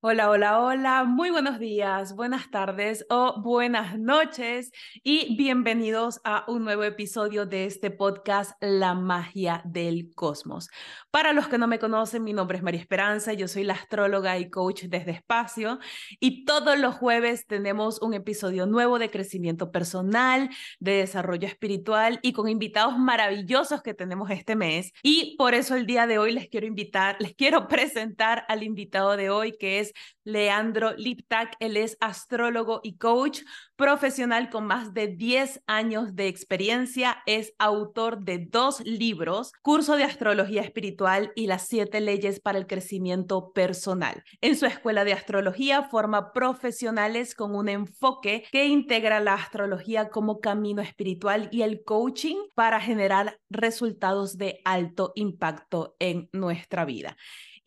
Hola, hola, hola, muy buenos días, buenas tardes o buenas noches y bienvenidos a un nuevo episodio de este podcast La magia del cosmos. Para los que no me conocen, mi nombre es María Esperanza, yo soy la astróloga y coach desde espacio y todos los jueves tenemos un episodio nuevo de crecimiento personal, de desarrollo espiritual y con invitados maravillosos que tenemos este mes. Y por eso el día de hoy les quiero invitar, les quiero presentar al invitado de hoy que es Leandro Liptak. Él es astrólogo y coach profesional con más de 10 años de experiencia. Es autor de dos libros, Curso de Astrología Espiritual y las siete leyes para el crecimiento personal. En su escuela de astrología forma profesionales con un enfoque que integra la astrología como camino espiritual y el coaching para generar resultados de alto impacto en nuestra vida.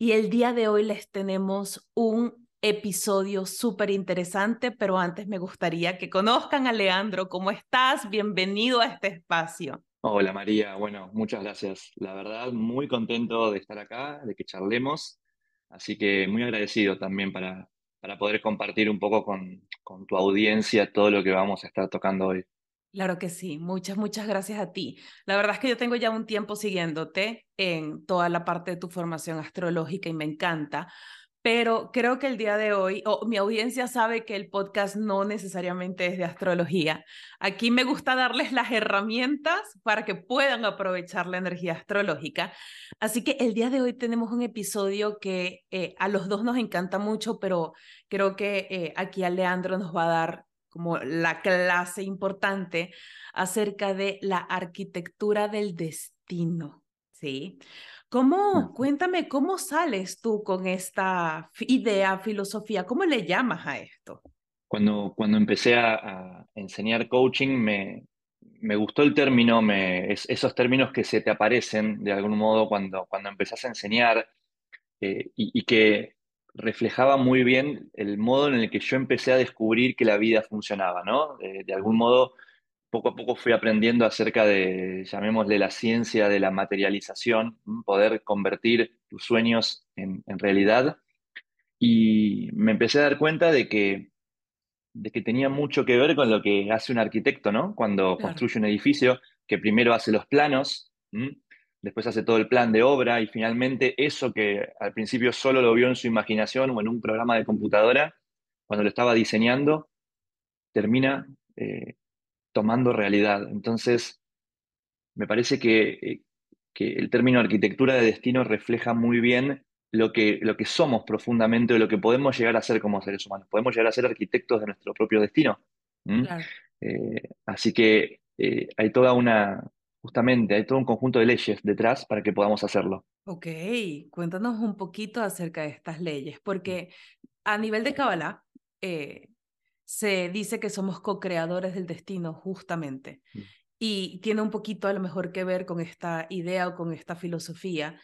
Y el día de hoy les tenemos un episodio súper interesante, pero antes me gustaría que conozcan a Leandro. ¿Cómo estás? Bienvenido a este espacio. Hola María, bueno, muchas gracias. La verdad, muy contento de estar acá, de que charlemos, así que muy agradecido también para, para poder compartir un poco con, con tu audiencia todo lo que vamos a estar tocando hoy. Claro que sí, muchas, muchas gracias a ti. La verdad es que yo tengo ya un tiempo siguiéndote en toda la parte de tu formación astrológica y me encanta, pero creo que el día de hoy, o mi audiencia sabe que el podcast no necesariamente es de astrología. Aquí me gusta darles las herramientas para que puedan aprovechar la energía astrológica. Así que el día de hoy tenemos un episodio que eh, a los dos nos encanta mucho, pero creo que eh, aquí a Leandro nos va a dar como la clase importante acerca de la arquitectura del destino, ¿sí? ¿Cómo, cuéntame, cómo sales tú con esta idea, filosofía? ¿Cómo le llamas a esto? Cuando, cuando empecé a, enseñar coaching, me, me, gustó el término, me, esos términos que se te aparecen de algún modo cuando, cuando empezás a enseñar eh, y, y, que reflejaba muy bien el modo en el que yo empecé a descubrir que la vida funcionaba, ¿no? de algún modo, poco a poco fui aprendiendo acerca de, llamémosle, la ciencia de la materialización, poder convertir tus sueños en, realidad. Y me empecé a dar cuenta de que, de que tenía mucho que ver con lo que hace un arquitecto, ¿no? Cuando construye un edificio, que primero hace los planos, después hace todo el plan de obra y finalmente eso que al principio solo lo vio en su imaginación o en un programa de computadora, cuando lo estaba diseñando, termina eh, tomando realidad. Entonces, me parece que, eh, que, el término arquitectura de destino refleja muy bien lo que, lo que somos profundamente o lo que podemos llegar a ser como seres humanos. Podemos llegar a ser arquitectos de nuestro propio destino. Eh, así que hay toda una, Justamente, hay todo un conjunto de leyes detrás para que podamos hacerlo. Ok, cuéntanos un poquito acerca de estas leyes, porque a nivel de Kabbalah eh, se dice que somos co-creadores del destino, justamente, mm. y tiene un poquito a lo mejor que ver con esta idea o con esta filosofía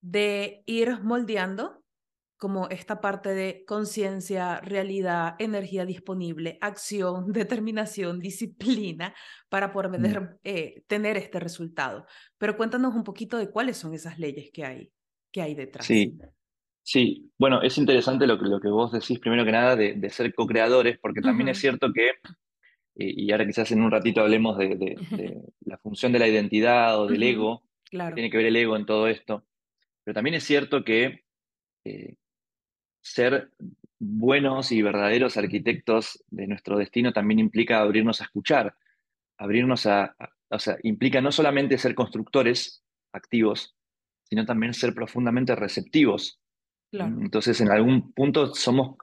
de ir moldeando como esta parte de conciencia, realidad, energía disponible, acción, determinación, disciplina para poder mm. eh, tener este resultado. Pero cuéntanos un poquito de cuáles son esas leyes que hay, que hay detrás. Sí, sí. Bueno, es interesante lo que, lo que vos decís primero que nada de, ser co-creadores, porque también es cierto que, y ahora quizás en un ratito hablemos de, la función de la identidad o del ego, claro. tiene que ver el ego en todo esto, pero también es cierto que eh, ser buenos y verdaderos arquitectos de nuestro destino también implica abrirnos a escuchar, abrirnos a, o sea, implica no solamente ser constructores activos, sino también ser profundamente receptivos. Entonces, en algún punto somos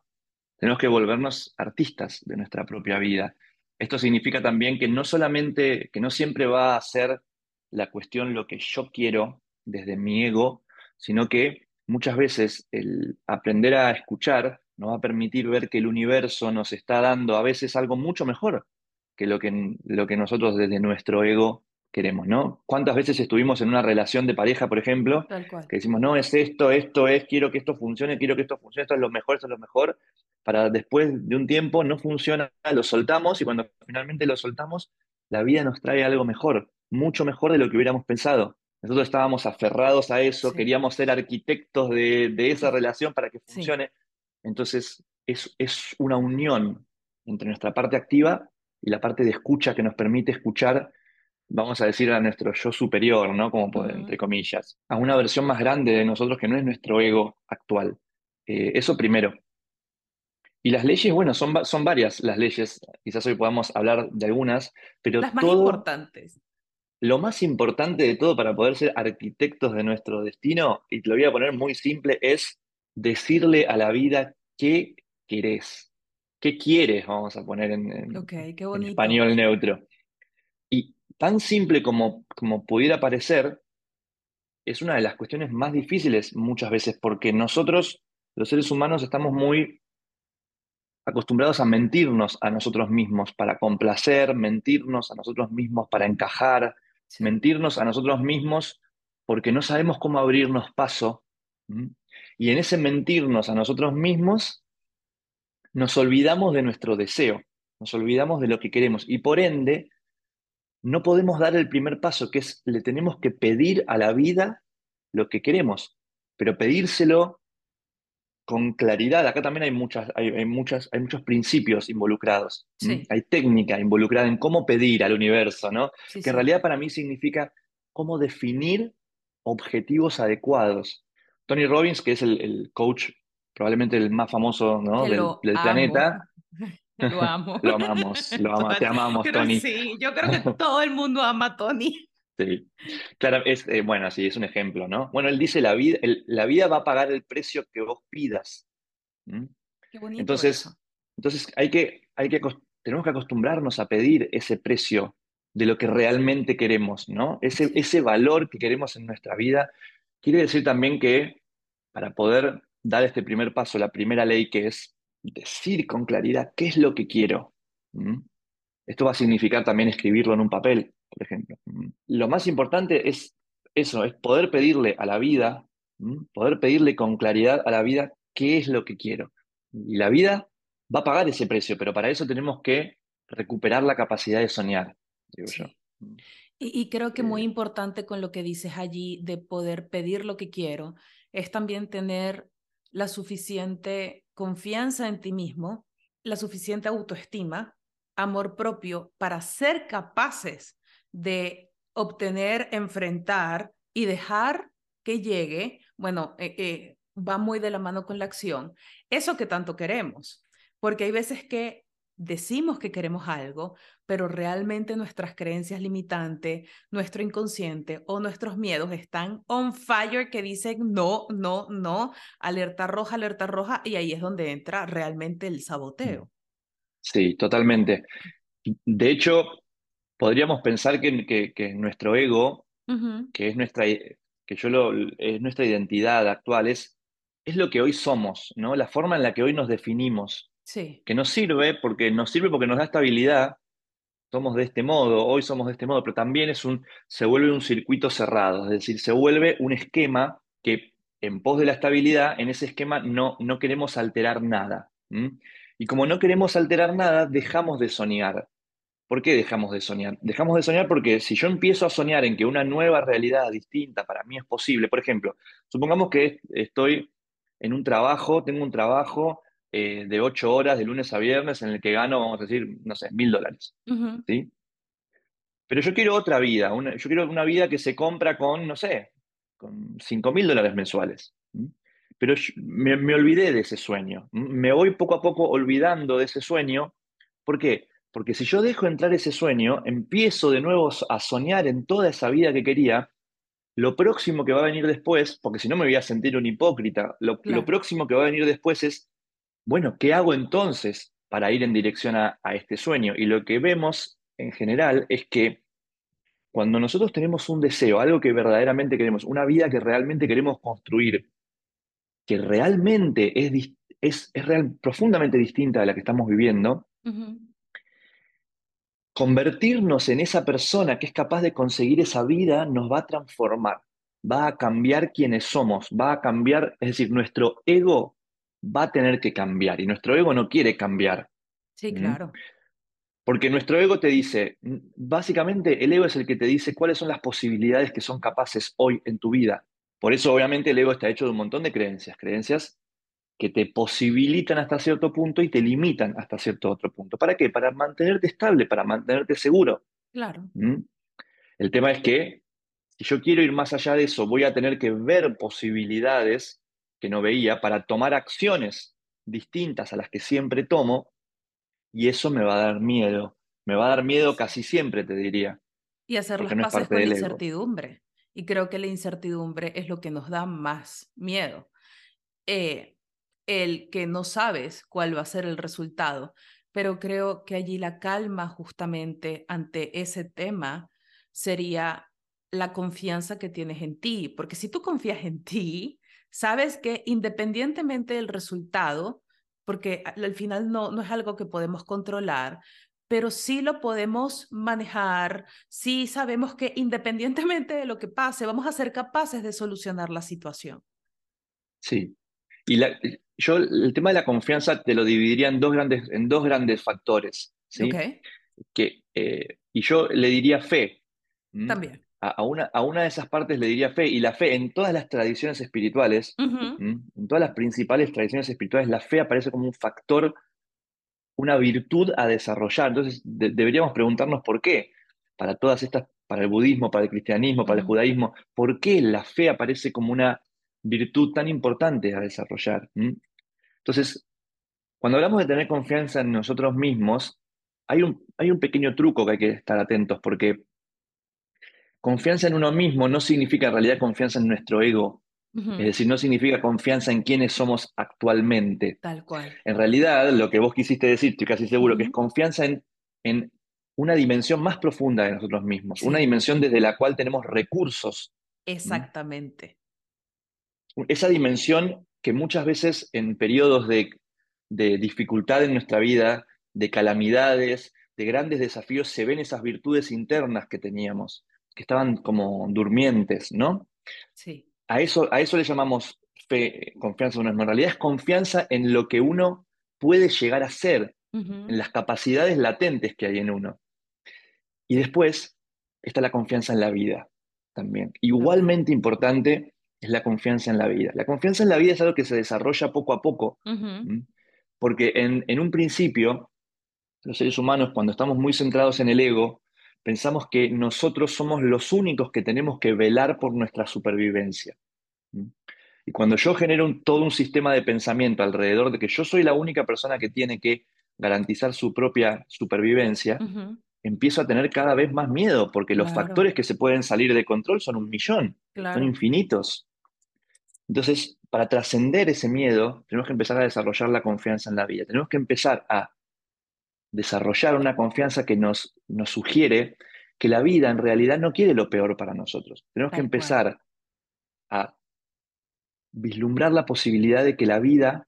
tenemos que volvernos artistas de nuestra propia vida. Esto significa también que no solamente, que no siempre va a ser la cuestión lo que yo quiero desde mi ego, sino que muchas veces el aprender a escuchar nos va a permitir ver que el universo nos está dando a veces algo mucho mejor que lo que, lo que nosotros desde nuestro ego queremos, ¿no? ¿Cuántas veces estuvimos en una relación de pareja, por ejemplo, que decimos, no, es esto, esto es, quiero que esto funcione, quiero que esto funcione, esto es lo mejor, esto es lo mejor, para después de un tiempo no funciona, lo soltamos y cuando finalmente lo soltamos, la vida nos trae algo mejor, mucho mejor de lo que hubiéramos pensado. Nosotros estábamos aferrados a eso, queríamos ser arquitectos de, esa relación para que funcione. Entonces, es, es una unión entre nuestra parte activa y la parte de escucha que nos permite escuchar vamos a decir, a nuestro yo superior, ¿no? Como entre comillas, a una versión más grande de nosotros que no es nuestro ego actual. Eh, eso primero. Y las leyes, bueno, son, son varias las leyes, quizás hoy podamos hablar de algunas, pero las más importantes. Lo más importante de todo para poder ser arquitectos de nuestro destino, y te lo voy a poner muy simple, es decirle a la vida qué querés, qué quieres, vamos a poner en, en español neutro. Y tan simple como, como pudiera parecer, es una de las cuestiones más difíciles muchas veces, porque nosotros, los seres humanos, estamos muy acostumbrados a mentirnos a nosotros mismos para complacer, mentirnos a nosotros mismos para encajar, mentirnos a nosotros mismos porque no sabemos cómo abrirnos paso. Y en ese mentirnos a nosotros mismos, nos olvidamos de nuestro deseo, nos olvidamos de lo que queremos y por ende no podemos dar el primer paso, que es le tenemos que pedir a la vida lo que queremos, pero pedírselo con claridad. Acá también hay, muchas, hay, muchas, hay muchos principios involucrados. Hay técnica involucrada en cómo pedir al universo, ¿no? que en realidad para mí significa cómo definir objetivos adecuados. Tony Robbins, que es el, coach probablemente el más famoso del, planeta, Lo amo. lo amamos, lo amamos, te amamos, Tony. Sí, yo creo que todo el mundo ama a Tony. Sí, claro, es, eh, bueno, sí, es un ejemplo, ¿no? Bueno, él dice, la vida, la vida va a pagar el precio que vos pidas. Qué bonito entonces, entonces hay que, hay que, tenemos que acostumbrarnos a pedir ese precio de lo que realmente queremos, ¿no? Ese, ese valor que queremos en nuestra vida. Quiere decir también que para poder dar este primer paso, la primera ley que es decir con claridad qué es lo que quiero. Esto va a significar también escribirlo en un papel, por ejemplo. Lo más importante es eso, es poder pedirle a la vida, poder pedirle con claridad a la vida qué es lo que quiero. Y la vida va a pagar ese precio, pero para eso tenemos que recuperar la capacidad de soñar, digo yo. Y, y, creo que muy importante con lo que dices allí de poder pedir lo que quiero, es también tener la suficiente confianza en ti mismo, la suficiente autoestima, amor propio para ser capaces de obtener, enfrentar y dejar que llegue, bueno, eh, eh, va muy de la mano con la acción, eso que tanto queremos, porque hay veces que decimos que queremos algo, pero realmente nuestras creencias limitantes, nuestro inconsciente o nuestros miedos están on fire que dicen no, no, no, alerta roja, alerta roja, y ahí es donde entra realmente el saboteo. Sí, totalmente. De hecho, podríamos pensar que, que, nuestro ego, que es nuestra, que yo lo, es nuestra identidad actual, es, es lo que hoy somos, ¿no? La forma en la que hoy nos definimos. Que nos sirve porque nos sirve porque nos da estabilidad. Somos de este modo, hoy somos de este modo, pero también es un, se vuelve un circuito cerrado, es decir, se vuelve un esquema que en pos de la estabilidad, en ese esquema no, no queremos alterar nada. Y como no queremos alterar nada, dejamos de soñar. ¿Por qué dejamos de soñar? Dejamos de soñar porque si yo empiezo a soñar en que una nueva realidad distinta para mí es posible, por ejemplo, supongamos que estoy en un trabajo, tengo un trabajo eh, de ocho horas de lunes a viernes en el que gano, vamos a decir, no sé, mil dólares. ¿sí? Pero yo quiero otra vida, yo quiero una vida que se compra con, no sé, con cinco mil dólares mensuales. Pero me, me, olvidé de ese sueño. Me voy poco a poco olvidando de ese sueño. ¿Por qué? Porque si yo dejo entrar ese sueño, empiezo de nuevo a soñar en toda esa vida que quería, lo próximo que va a venir después, porque si no me voy a sentir un hipócrita, lo, lo próximo que va a venir después es bueno, ¿qué hago entonces para ir en dirección a, a este sueño? Y lo que vemos en general es que cuando nosotros tenemos un deseo, algo que verdaderamente queremos, una vida que realmente queremos construir, que realmente es, es, es real, profundamente distinta de la que estamos viviendo, convertirnos en esa persona que es capaz de conseguir esa vida nos va a transformar, va a cambiar quienes somos, va a cambiar, es decir, nuestro ego va a tener que cambiar y nuestro ego no quiere cambiar. Sí, ¿Mm? claro. Porque nuestro ego te dice, básicamente el ego es el que te dice cuáles son las posibilidades que son capaces hoy en tu vida. Por eso obviamente el ego está hecho de un montón de creencias, creencias que te posibilitan hasta cierto punto y te limitan hasta cierto otro punto. ¿Para qué? Para mantenerte estable, para mantenerte seguro. Claro. ¿Mm? El tema es que si yo quiero ir más allá de eso, voy a tener que ver posibilidades que no veía para tomar acciones distintas a las que siempre tomo y eso me va a dar miedo. Me va a dar miedo casi siempre, te diría, Y hacer las no paces con incertidumbre. Y creo que la incertidumbre es lo que nos da más miedo. Eh, el que no sabes cuál va a ser el resultado, pero creo que allí la calma justamente ante ese tema sería la confianza que tienes en ti, porque si tú confías en ti, sabes que independientemente del resultado, porque al al final no, no es algo que podemos controlar, pero sí lo podemos manejar, sí sabemos que independientemente de lo que pase, vamos a ser capaces de solucionar la situación. Sí. Y la- yo el tema de la confianza te lo dividiría en dos grandes, en dos grandes factores, ¿sí? Que, eh, y yo le diría fe. También. A, a una, a una de esas partes le diría fe, y la fe en todas las tradiciones espirituales, en todas las principales tradiciones espirituales, la fe aparece como un factor, una virtud a desarrollar. Entonces de- deberíamos preguntarnos por qué. Para todas estas, para el budismo, para el cristianismo, para el judaísmo, ¿por qué la fe aparece como una virtud tan importante a desarrollar? ¿m? Entonces, cuando hablamos de tener confianza en nosotros mismos, hay un, hay un pequeño truco que hay que estar atentos, porque confianza en uno mismo no significa en realidad confianza en nuestro ego, es decir, no significa confianza en quienes somos actualmente. Tal cual. En realidad, lo que vos quisiste decir, estoy casi seguro, que es confianza en, en una dimensión más profunda de nosotros mismos, una dimensión desde la cual tenemos recursos. exactamente. esa dimensión que muchas veces en periodos de, de dificultad en nuestra vida, de calamidades, de grandes desafíos, se ven esas virtudes internas que teníamos, que estaban como durmientes, ¿no? Sí. A eso, a eso le llamamos fe, confianza en uno mismo. En realidad es confianza en lo que uno puede llegar a ser, en las capacidades latentes que hay en uno. Y después está la confianza en la vida también. Igualmente importante es la confianza en la vida. La confianza en la vida es algo que se desarrolla poco a poco, porque en, en un principio, los seres humanos, cuando estamos muy centrados en el ego, pensamos que nosotros somos los únicos que tenemos que velar por nuestra supervivencia. Y cuando yo genero un- todo un sistema de pensamiento alrededor de que yo soy la única persona que tiene que garantizar su propia supervivencia, empiezo a tener cada vez más miedo, porque los Claro, factores que se pueden salir de control son un millón, son infinitos. Entonces, para trascender ese miedo, tenemos que empezar a desarrollar la confianza en la vida. Tenemos que empezar a desarrollar una confianza que nos, nos sugiere que la vida en realidad no quiere lo peor para nosotros. Tenemos que cual. empezar a vislumbrar la posibilidad de que la vida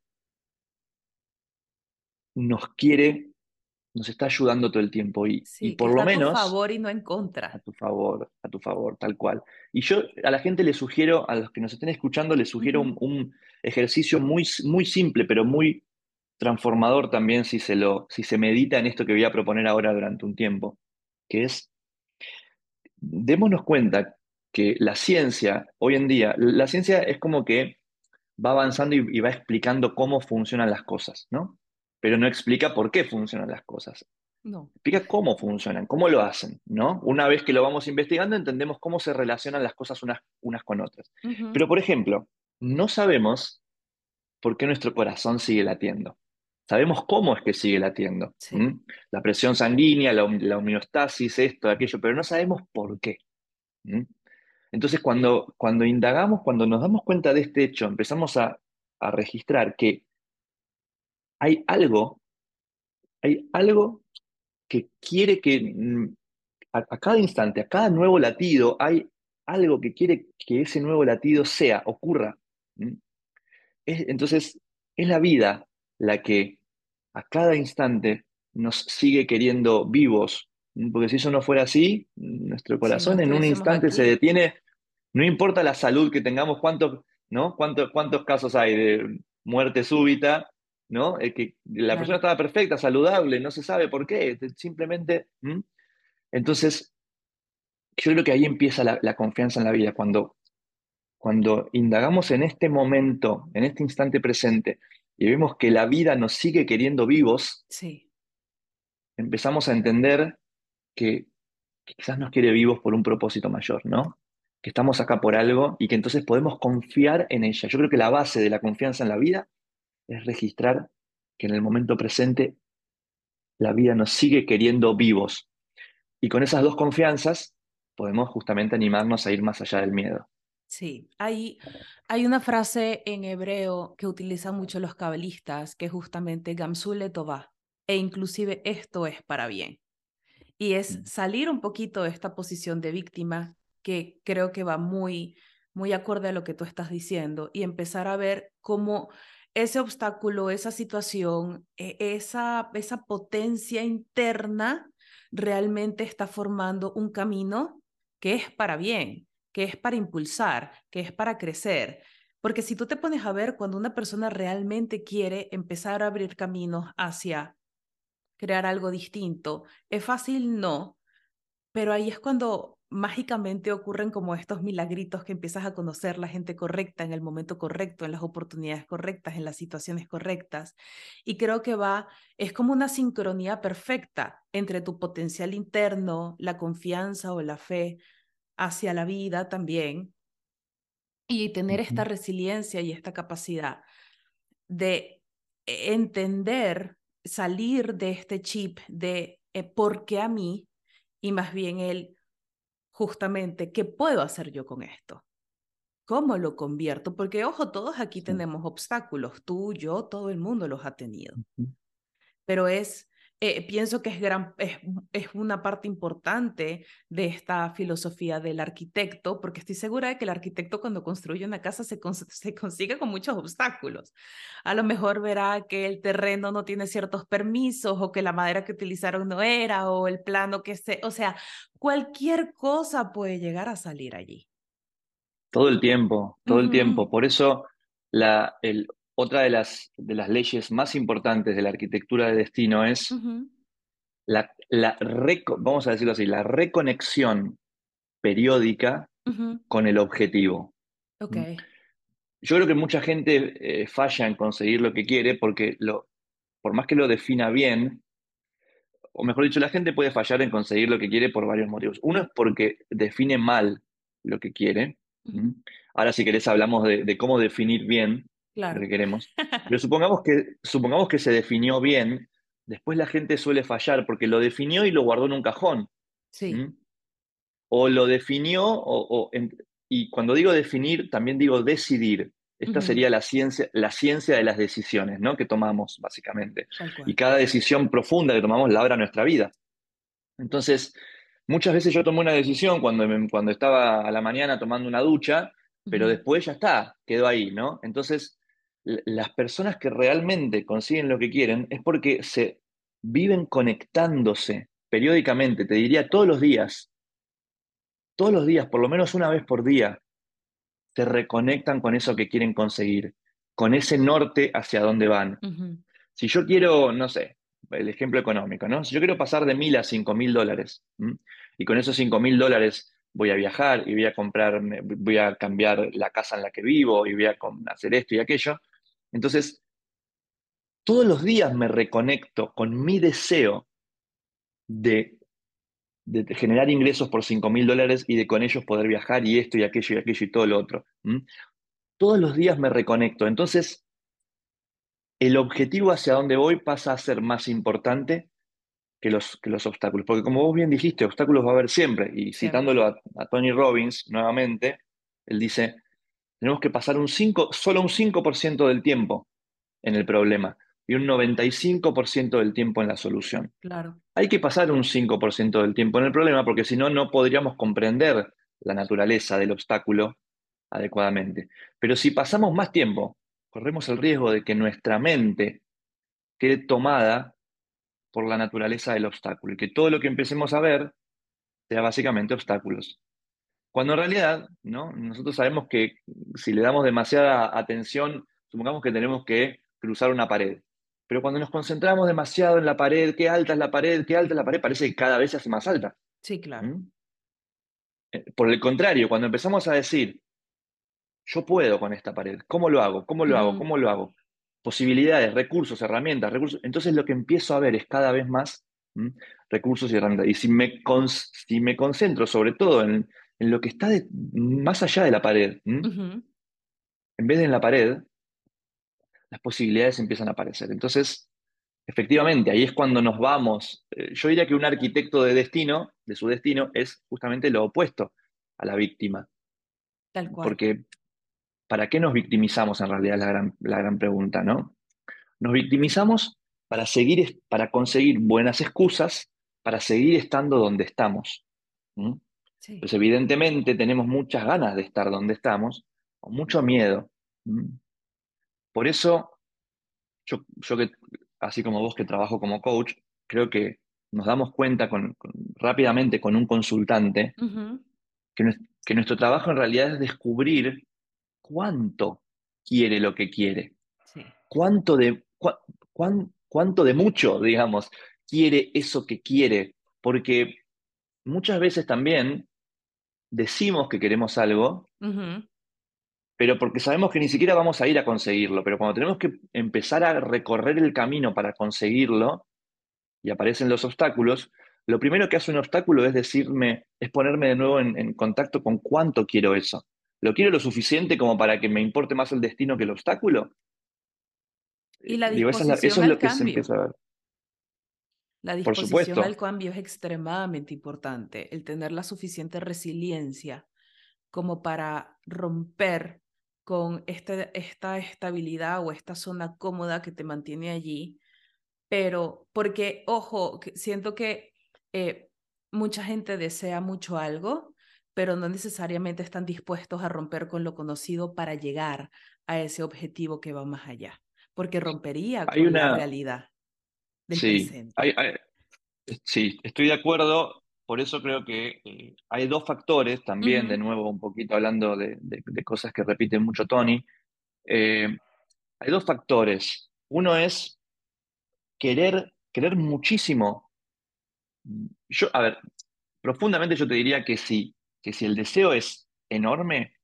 nos quiere, nos está ayudando todo el tiempo y, y Sí, que por lo está a tu menos favor y no en A contra. tu favor, a tu favor, tal cual. Y yo a la gente le sugiero, a los que nos estén escuchando, les sugiero un, un ejercicio muy, muy simple, pero muy transformador también si se lo, si se medita en esto que voy a proponer ahora durante un tiempo, que es, démonos cuenta que la ciencia, hoy en día, la ciencia es como que va avanzando y, y va explicando cómo funcionan las cosas, ¿no? Pero no explica por qué funcionan las cosas No. explica cómo funcionan, cómo lo hacen, ¿no? Una vez que lo vamos investigando, entendemos cómo se relacionan las cosas unas, unas con otras. Pero, por ejemplo, no sabemos por qué nuestro corazón sigue latiendo. Sabemos cómo es que sigue latiendo. La presión sanguínea, la, hom- la homeostasis, esto, aquello, pero no sabemos por qué. Entonces, cuando, cuando indagamos, cuando nos damos cuenta de este hecho, empezamos a, a registrar que hay algo, hay algo que quiere que mm, a, cada instante, a cada nuevo latido, hay algo que quiere que ese nuevo latido sea, ocurra. entonces, es la vida la que a cada instante nos sigue queriendo vivos, porque si eso no fuera así, nuestro corazón en un instante se detiene, no importa la salud que tengamos, cuántos, ¿no? ¿Cuántos, cuántos casos hay de muerte súbita, ¿no? que la persona estaba perfecta, saludable, no se sabe por qué, simplemente... Entonces, yo creo que ahí empieza la, confianza en la vida, cuando, cuando indagamos en este momento, en este instante presente, y vemos que la vida nos sigue queriendo vivos, sí. empezamos a entender que, quizás nos quiere vivos por un propósito mayor, ¿no? Que estamos acá por algo y que entonces podemos confiar en ella. Yo creo que la base de la confianza en la vida es registrar que en el momento presente la vida nos sigue queriendo vivos. Y con esas dos confianzas podemos justamente animarnos a ir más allá del miedo. Sí, hay, hay una frase en hebreo que utilizan mucho los cabalistas, que es justamente Gamsule Tová, e inclusive esto es para bien. Y es mm. salir un poquito de esta posición de víctima, que creo que va muy, muy acorde a lo que tú estás diciendo, y empezar a ver cómo ese obstáculo, esa situación, e, esa, esa potencia interna realmente está formando un camino que es para bien que es para impulsar, que es para crecer. Porque si tú te pones a ver cuando una persona realmente quiere empezar a abrir caminos hacia crear algo distinto, ¿es fácil? No, pero ahí es cuando mágicamente ocurren como estos milagritos que empiezas a conocer la gente correcta en el momento correcto, en las oportunidades correctas, en las situaciones correctas. Y creo que va, es como una sincronía perfecta entre tu potencial interno, la confianza o la fe, hacia la vida también y tener esta resiliencia y esta capacidad de entender, salir de este chip de eh, por qué a mí y más bien el justamente qué puedo hacer yo con esto. ¿Cómo lo convierto? Porque, ojo, todos aquí tenemos obstáculos, tú, yo, todo el mundo los ha tenido. Pero es eh, pienso que es, gran, es, es, una parte importante de esta filosofía del arquitecto, porque estoy segura de que el arquitecto cuando construye una casa se, se consigue con muchos obstáculos. A lo mejor verá que el terreno no tiene ciertos permisos o que la madera que utilizaron no era o el plano que se, o sea, cualquier cosa puede llegar a salir allí. Todo el tiempo, todo el tiempo. Por eso la, el, otra de las, de las leyes más importantes de la arquitectura de destino es la, la vamos a decirlo así, la reconexión periódica con el objetivo. Okay. Yo creo que mucha gente eh, falla en conseguir lo que quiere porque lo, por más que lo defina bien, o mejor dicho, la gente puede fallar en conseguir lo que quiere por varios motivos. Uno es porque define mal lo que quiere. Ahora, si querés, hablamos de, de cómo definir bien lo que queremos. Pero supongamos que, supongamos que se definió bien, después la gente suele fallar porque lo definió y lo guardó en un cajón. Sí. O lo definió, o, y cuando digo definir, también digo decidir. Esta sería la ciencia, la ciencia de las decisiones ¿no? que tomamos, básicamente. Y cada decisión profunda que tomamos labra nuestra vida. Entonces, muchas veces yo tomé una decisión cuando, cuando estaba a la mañana tomando una ducha, pero después ya está, quedó ahí, ¿no? Entonces, las personas que realmente consiguen lo que quieren es porque se viven conectándose periódicamente, te diría todos los días, todos los días, por lo menos una vez por día, se reconectan con eso que quieren conseguir, con ese norte hacia dónde van. Si yo quiero, no sé, el ejemplo económico, ¿no? Si yo quiero pasar de mil a cinco mil dólares, y con esos cinco mil dólares voy a viajar y voy a comprar, voy a cambiar la casa en la que vivo y voy a hacer esto y aquello, entonces, todos los días me reconecto con mi deseo de, generar ingresos por 5 mil dólares y de con ellos poder viajar y esto y aquello y aquello y todo lo otro. Todos los días me reconecto. Entonces, el objetivo hacia donde voy pasa a ser más importante que los, que los obstáculos. Porque como vos bien dijiste, obstáculos va a haber siempre. Y citándolo a, a Tony Robbins nuevamente, él dice, tenemos que pasar un 5, solo un 5% del tiempo en el problema. y un 95% del tiempo en la solución. Claro. Hay que pasar un 5% del tiempo en el problema porque si no, no podríamos comprender la naturaleza del obstáculo adecuadamente. Pero si pasamos más tiempo, corremos el riesgo de que nuestra mente quede tomada por la naturaleza del obstáculo y que todo lo que empecemos a ver sea básicamente obstáculos. Cuando en realidad, ¿no? Nosotros sabemos que si le damos demasiada atención, supongamos que tenemos que cruzar una pared. Pero cuando nos concentramos demasiado en la pared, qué alta es la pared, qué alta es la pared, parece que cada vez se hace más alta. Sí, claro. ¿Mm? Eh, por el contrario, cuando empezamos a decir, yo puedo con esta pared, ¿cómo lo hago? ¿Cómo lo hago? ¿Cómo lo hago? Posibilidades, recursos, herramientas, recursos. Entonces lo que empiezo a ver es cada vez más recursos y herramientas. Y si me, si me concentro sobre todo en, lo que está más allá de la pared, en vez de en la pared, las posibilidades empiezan a aparecer. Entonces, efectivamente, ahí es cuando nos vamos. Eh, yo diría que un arquitecto de destino, de su destino, es justamente lo opuesto a la víctima. Tal cual. Porque, ¿para qué nos victimizamos en realidad? La gran, la gran pregunta, ¿no? Nos victimizamos para, seguir, para conseguir buenas excusas para seguir estando donde estamos. Pues evidentemente tenemos muchas ganas de estar donde estamos, o mucho miedo. Por eso, yo, que, así como vos que trabajo como coach, creo que nos damos cuenta rápidamente con un consultante que, nuestro trabajo en realidad es descubrir cuánto quiere lo que quiere. Cuánto de, cuánto de mucho, digamos, quiere eso que quiere. Porque muchas veces también decimos que queremos algo, pero porque sabemos que ni siquiera vamos a ir a conseguirlo, pero cuando tenemos que empezar a recorrer el camino para conseguirlo y aparecen los obstáculos, lo primero que hace un obstáculo es decirme, es ponerme de nuevo en, contacto con cuánto quiero eso. ¿Lo quiero lo suficiente como para que me importe más el destino que el obstáculo? Y la disposición eso es, lo que se empieza a ver. La disposición al cambio es extremadamente importante, el tener la suficiente resiliencia como para romper con este, esta estabilidad o esta zona cómoda que te mantiene allí, pero porque, ojo, siento que eh, mucha gente desea mucho algo, pero no necesariamente están dispuestos a romper con lo conocido para llegar a ese objetivo que va más allá, porque rompería con la realidad del presente. sí, estoy de acuerdo por eso creo que eh, hay dos factores también, de nuevo, un poquito hablando de, cosas que repite mucho Tony. Eh, hay dos factores. Uno es querer, querer muchísimo. Yo, a ver, profundamente yo te diría que sí, que si el deseo es enorme,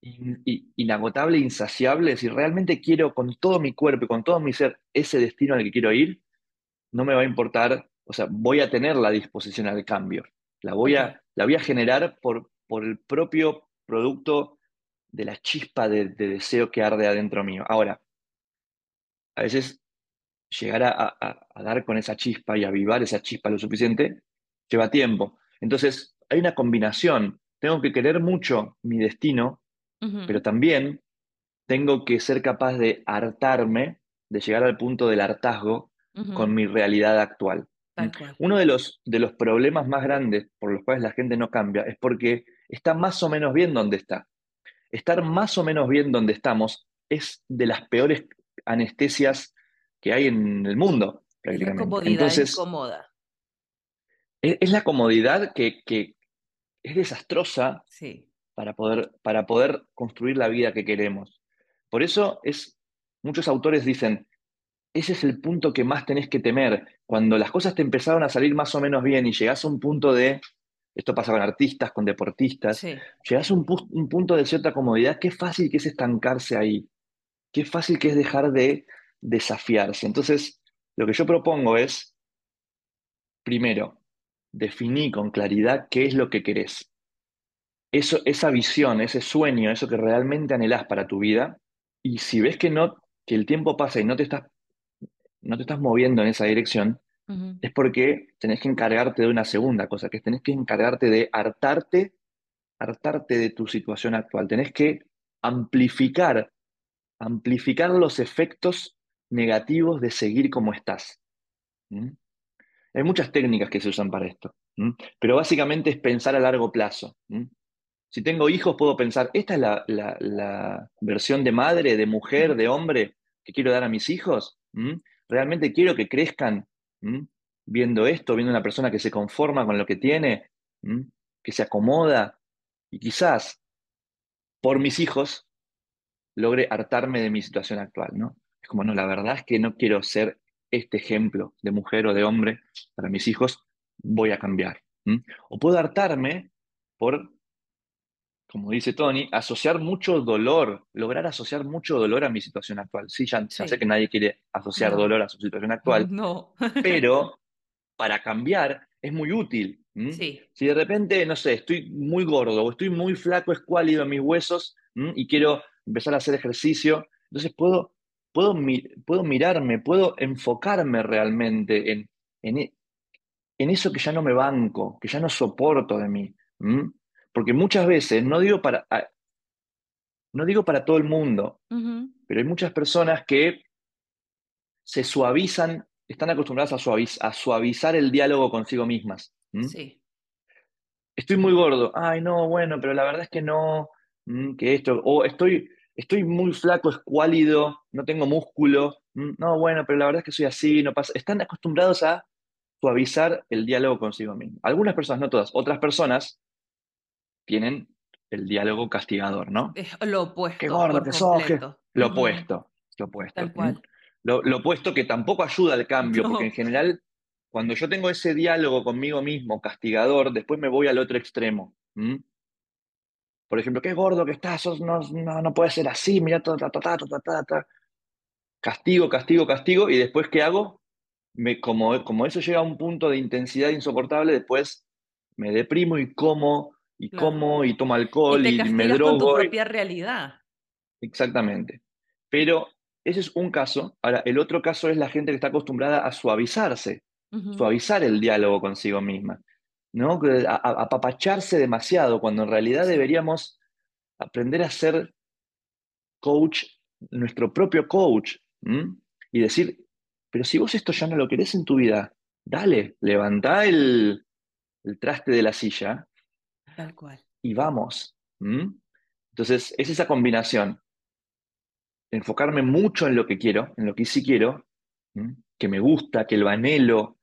inagotable, insaciable, si realmente quiero con todo mi cuerpo y con todo mi ser ese destino al que quiero ir, no me va a importar o sea, voy a tener la disposición al cambio. La voy a, la voy a generar por, por el propio producto de la chispa de, deseo que arde adentro mío. Ahora, a veces llegar a, dar con esa chispa y avivar esa chispa lo suficiente lleva tiempo. Entonces, hay una combinación. Tengo que querer mucho mi destino, pero también tengo que ser capaz de hartarme, de llegar al punto del hartazgo con mi realidad actual. Uno de los, de los problemas más grandes por los cuales la gente no cambia es porque está más o menos bien donde está. Estar más o menos bien donde estamos es de las peores anestesias que hay en el mundo. Es la comodidad incómoda. Es, la comodidad que, es desastrosa para, poder, para poder construir la vida que queremos. Por eso es, muchos autores dicen, ese es el punto que más tenés que temer. Cuando las cosas te empezaron a salir más o menos bien y llegás a un punto de, esto pasa con artistas, con deportistas, llegás a un, punto de cierta comodidad, qué fácil que es estancarse ahí, qué fácil que es dejar de desafiarse. Entonces, lo que yo propongo es, primero, definí con claridad qué es lo que querés. Eso, esa visión, ese sueño, eso que realmente anhelás para tu vida, y si ves que no, que el tiempo pasa y no te estás no te estás moviendo en esa dirección, es porque tenés que encargarte de una segunda cosa, que tenés que encargarte de hartarte, hartarte de tu situación actual. Tenés que amplificar, amplificar los efectos negativos de seguir como estás. ¿Mm? Hay muchas técnicas que se usan para esto, ¿Mm? pero básicamente es pensar a largo plazo. ¿Mm? Si tengo hijos, puedo pensar, ¿esta es la, versión de madre, de mujer, de hombre que quiero dar a mis hijos? ¿Mm? ¿Realmente quiero que crezcan ¿Mm? viendo esto, viendo una persona que se conforma con lo que tiene, ¿Mm? que se acomoda? Y quizás por mis hijos logre hartarme de mi situación actual, ¿no? Es como, no, la verdad es que no quiero ser este ejemplo de mujer o de hombre para mis hijos, voy a cambiar. O puedo hartarme por como dice Tony, asociar mucho dolor, lograr asociar mucho dolor a mi situación actual. Sí, ya, ya sé que nadie quiere asociar no, dolor a su situación actual, no. pero para cambiar es muy útil. Sí, Si de repente, no sé, estoy muy gordo o estoy muy flaco, escuálido en mis huesos y quiero empezar a hacer ejercicio, entonces puedo, puedo, mi- puedo mirarme, puedo enfocarme realmente en, en, e- en eso que ya no me banco, que ya no soporto de mí. Porque muchas veces, no digo para, a- no digo para todo el mundo, pero hay muchas personas que se suavizan, están acostumbradas a, suaviz- a suavizar el diálogo consigo mismas. Sí, Estoy muy gordo, ay no, bueno, pero la verdad es que no, que esto, o estoy, estoy muy flaco, escuálido, no tengo músculo, no, bueno, pero la verdad es que soy así, no pasa. Están acostumbrados a suavizar el diálogo consigo mismos. Algunas personas, no todas, otras personas tienen el diálogo castigador, ¿no? es lo qué opuesto gordo por que sos, qué- completo. Lo opuesto, lo opuesto. Tal cual. Lo, lo opuesto que tampoco ayuda al cambio, porque en general, cuando yo tengo ese diálogo conmigo mismo, castigador, después me voy al otro extremo. Por ejemplo, qué gordo que estás, sos- no, no, no puede ser así, mira, ta, ta, ta, ta, ta, ta, ta. Castigo, castigo, castigo, y después, ¿qué hago? Me, como, como eso llega a un punto de intensidad insoportable, después me deprimo y como, y claro. como, y tomo Y alcohol, te y me castigas con tu drogo, propia realidad. Exactamente. Pero ese es un caso. Ahora, el otro caso es la gente que está acostumbrada a suavizarse, suavizar el diálogo consigo misma, ¿no? A, a- apapacharse demasiado, cuando en realidad deberíamos aprender a ser coach, nuestro propio coach, ¿m? Y decir, pero si vos esto ya no lo querés en tu vida, dale, levantá el, el traste de la silla tal cual. y vamos. Entonces, es esa combinación enfocarme mucho en lo que quiero, en lo que sí quiero, que me gusta, que lo anhelo,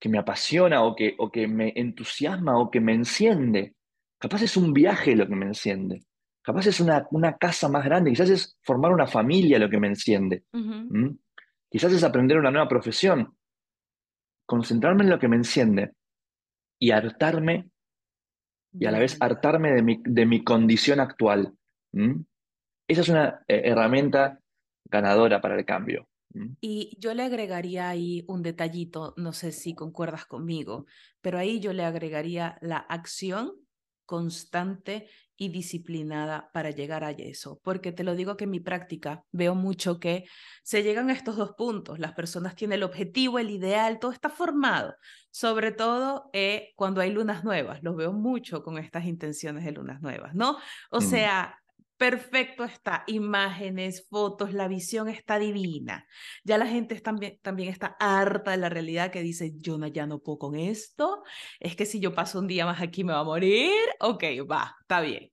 que me apasiona o que, o que me entusiasma o que me enciende. Capaz es un viaje lo que me enciende. Capaz es una, una casa más grande. Quizás es formar una familia lo que me enciende. Quizás es aprender una nueva profesión. Concentrarme en lo que me enciende y hartarme y a la vez hartarme de mi, de mi condición actual. ¿m? Esa es una eh, herramienta ganadora para el cambio. Y yo le agregaría ahí un detallito, no sé si concuerdas conmigo, pero ahí yo le agregaría la acción constante y disciplinada para llegar a eso, porque te lo digo que en mi práctica veo mucho que se llegan a estos dos puntos, las personas tienen el objetivo, el ideal, todo está formado, sobre todo eh, cuando hay lunas nuevas, los veo mucho con estas intenciones de lunas nuevas, ¿no? O Mm. sea, perfecto está, imágenes, fotos, la visión está divina. Ya la gente también, también está harta de la realidad que dice, yo no, ya no puedo con esto, es que si yo paso un día más aquí me va a morir, ok, va, está bien.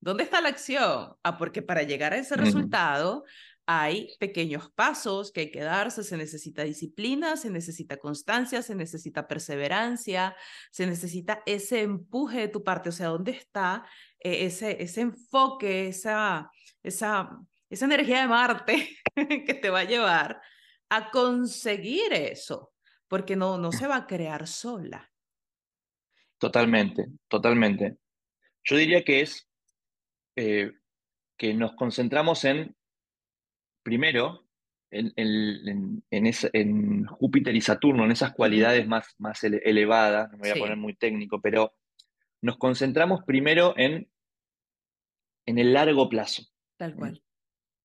¿Dónde está la acción? Ah, porque para llegar a ese resultado hay pequeños pasos que hay que darse, se necesita disciplina, se necesita constancia, se necesita perseverancia, se necesita ese empuje de tu parte, o sea, ¿dónde está eh, ese, ese enfoque, esa, esa, esa energía de Marte que te va a llevar a conseguir eso? Porque no, no se va a crear sola. Totalmente, totalmente. Yo diría que es eh, que nos concentramos en, primero, en, en- en- en esa- en Júpiter y Saturno, en esas cualidades más, más ele- elevadas, no me voy a poner muy técnico, pero nos concentramos primero en, en el largo plazo. tal cual.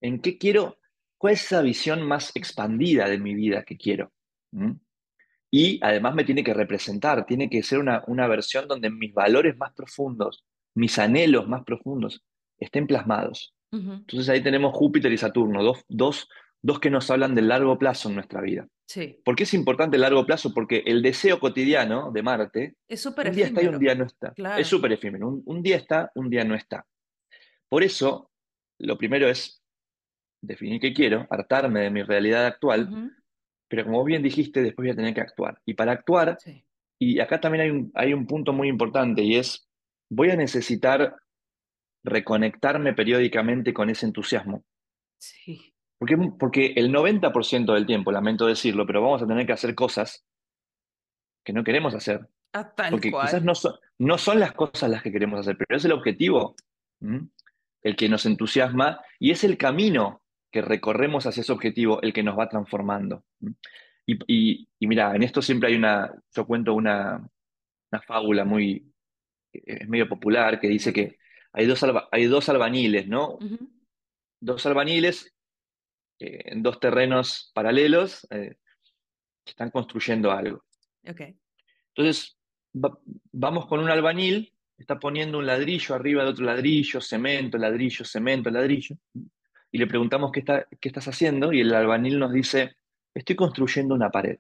¿En qué quiero? ¿Cuál es esa visión más expandida de mi vida que quiero? ¿Mm? Y además me tiene que representar, tiene que ser una, una versión donde mis valores más profundos, mis anhelos más profundos estén plasmados. Entonces ahí tenemos Júpiter y Saturno, dos, dos dos que nos hablan del largo plazo en nuestra vida. Sí. ¿Por qué es importante el largo plazo? Porque el deseo cotidiano de Marte, Es súper un día está y un día no está. Claro. Es súper efímero. Un, un día está, un día no está. Por eso, lo primero es definir qué quiero, hartarme de mi realidad actual, Ujú. pero como bien dijiste, después voy a tener que actuar. Y para actuar, Sí. y acá también hay un, hay un punto muy importante y es, voy a necesitar reconectarme periódicamente con ese entusiasmo. Sí. Porque, porque el 90% del tiempo, lamento decirlo, pero vamos a tener que hacer cosas que no queremos hacer. A tal Porque cual. quizás no son, no son las cosas las que queremos hacer, pero es el objetivo, ¿m? el que nos entusiasma y es el camino que recorremos hacia ese objetivo el que nos va transformando. Y, y, y mira, en esto siempre hay una, yo cuento una, una fábula muy, es medio popular que dice que hay dos, alba- hay dos albañiles, ¿no? Dos albañiles eh, en dos terrenos paralelos eh, que están construyendo algo. Entonces, va- vamos con un albañil, está poniendo un ladrillo arriba de otro ladrillo, cemento, ladrillo, cemento, ladrillo, y le preguntamos qué está, qué estás haciendo, y el albañil nos dice, estoy construyendo una pared.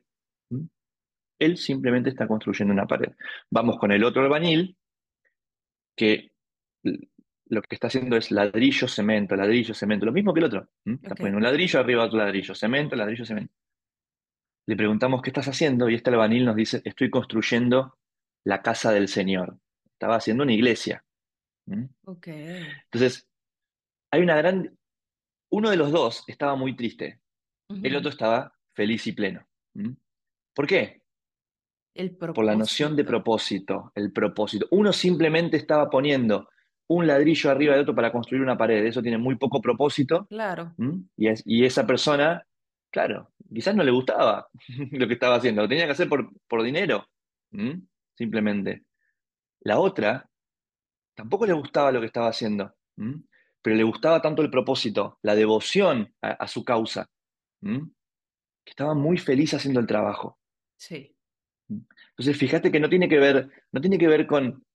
¿Mm? Él simplemente está construyendo una pared. Vamos con el otro albañil, que lo que está haciendo es ladrillo, cemento, ladrillo, cemento, lo mismo que el otro. ¿Mm? Está poniendo un ladrillo arriba de otro ladrillo, cemento, ladrillo, cemento. Le preguntamos qué estás haciendo y este albañil nos dice, estoy construyendo la casa del Señor. Estaba haciendo una iglesia. ¿Mm? Ok. Entonces, hay una gran... Uno de los dos estaba muy triste, el otro estaba feliz y pleno. ¿Mm? ¿Por qué? El Por la noción de propósito, el propósito. Uno simplemente estaba poniendo un ladrillo arriba de otro para construir una pared. Eso tiene muy poco propósito. Claro. Y, es- y esa persona, claro, quizás no le gustaba lo que estaba haciendo, lo tenía que hacer por, por dinero, simplemente. La otra tampoco le gustaba lo que estaba haciendo, pero le gustaba tanto el propósito, la devoción a, a su causa, que estaba muy feliz haciendo el trabajo. Sí. Entonces, fíjate que no tiene que ver, no tiene que ver con,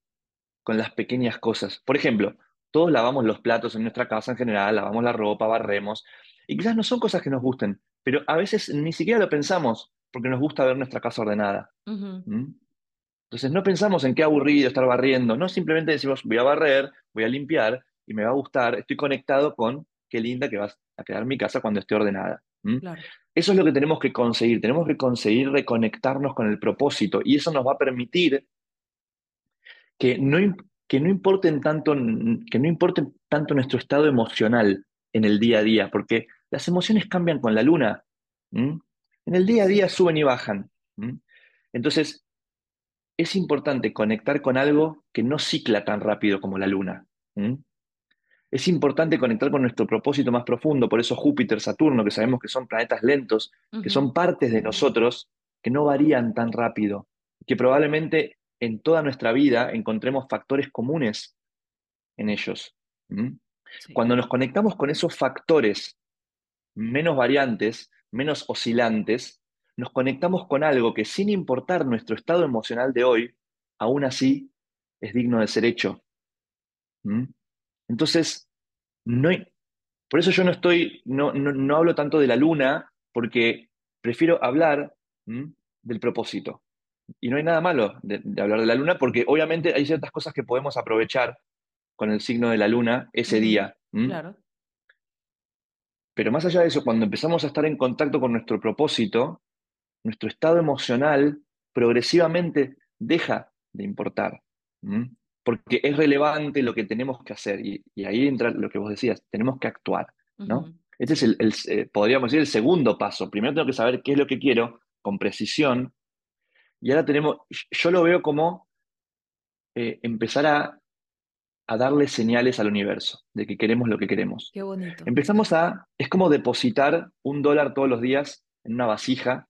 con las pequeñas cosas. Por ejemplo, todos lavamos los platos en nuestra casa en general, lavamos la ropa, barremos, y quizás no son cosas que nos gusten, pero a veces ni siquiera lo pensamos porque nos gusta ver nuestra casa ordenada. ¿Mm? Entonces no pensamos en qué aburrido estar barriendo, no simplemente decimos voy a barrer, voy a limpiar y me va a gustar, estoy conectado con qué linda que va a quedar mi casa cuando esté ordenada. ¿Mm? Claro. Eso es lo que tenemos que conseguir, tenemos que conseguir reconectarnos con el propósito y eso nos va a permitir que no, que no importen tanto, que no tanto nuestro estado emocional en el día a día, porque las emociones cambian con la luna. En el día a día suben y bajan. Entonces, es importante conectar con algo que no cicla tan rápido como la luna. Es importante conectar con nuestro propósito más profundo, por eso Júpiter, Saturno, que sabemos que son planetas lentos, que son partes de nosotros, que no varían tan rápido, que probablemente en toda nuestra vida encontremos factores comunes en ellos. Cuando nos conectamos con esos factores menos variantes, menos oscilantes, nos conectamos con algo que sin importar nuestro estado emocional de hoy, aún así es digno de ser hecho. Entonces, no hay- por eso yo no estoy, no, no, no hablo tanto de la luna, porque prefiero hablar del propósito. Y no hay nada malo de, de hablar de la luna, porque obviamente hay ciertas cosas que podemos aprovechar con el signo de la luna ese día. Claro. Pero más allá de eso, cuando empezamos a estar en contacto con nuestro propósito, nuestro estado emocional progresivamente deja de importar. Porque es relevante lo que tenemos que hacer. Y, y ahí entra lo que vos decías, tenemos que actuar. ¿no? Este es el, el, eh, podríamos decir, el segundo paso. Primero tengo que saber qué es lo que quiero con precisión. Y ahora tenemos, yo lo veo como eh, empezar a, a darle señales al universo de que queremos lo que queremos. Qué bonito. Empezamos a, es como depositar un dólar todos los días en una vasija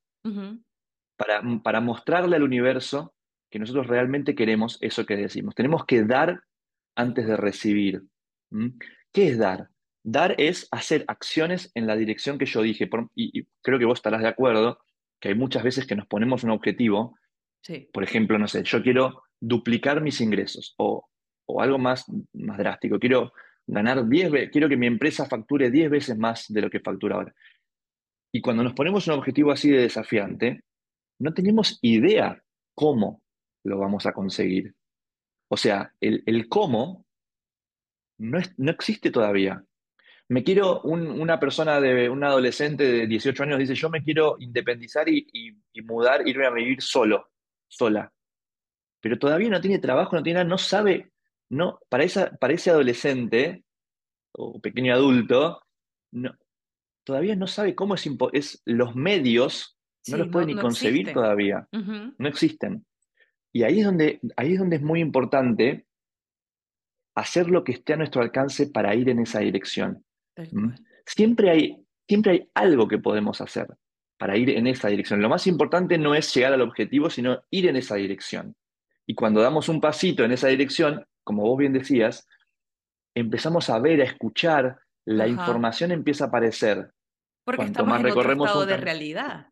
para, para mostrarle al universo que nosotros realmente queremos eso que decimos. Tenemos que dar antes de recibir. ¿Mm? ¿Qué es dar? Dar es hacer acciones en la dirección que yo dije. Por- y, y creo que vos estarás de acuerdo que hay muchas veces que nos ponemos un objetivo, Por ejemplo, no sé, yo quiero duplicar mis ingresos o, o algo más, más drástico. Quiero ganar 10 veces, quiero que mi empresa facture 10 veces más de lo que factura ahora. Y cuando nos ponemos un objetivo así de desafiante, no tenemos idea cómo lo vamos a conseguir. O sea, el, el cómo no, es, no existe todavía. Me quiero, un- una persona de, un adolescente de 18 años dice, yo me quiero independizar y mudar, irme a vivir solo, sola. Pero todavía no tiene trabajo, no tiene nada, no sabe, no, para esa, para ese adolescente o pequeño adulto, no, todavía no sabe cómo es, es los medios, no los puede no, ni no concebir todavía, no existen. Y ahí es donde, ahí es donde es muy importante hacer lo que esté a nuestro alcance para ir en esa dirección. ¿Mm? Siempre hay, siempre hay algo que podemos hacer para ir en esa dirección. Lo más importante no es llegar al objetivo, sino ir en esa dirección. Y cuando damos un pasito en esa dirección, como vos bien decías, empezamos a ver, a escuchar, la Ajá. información empieza a aparecer. Porque Cuanto estamos más en otro estado un de realidad.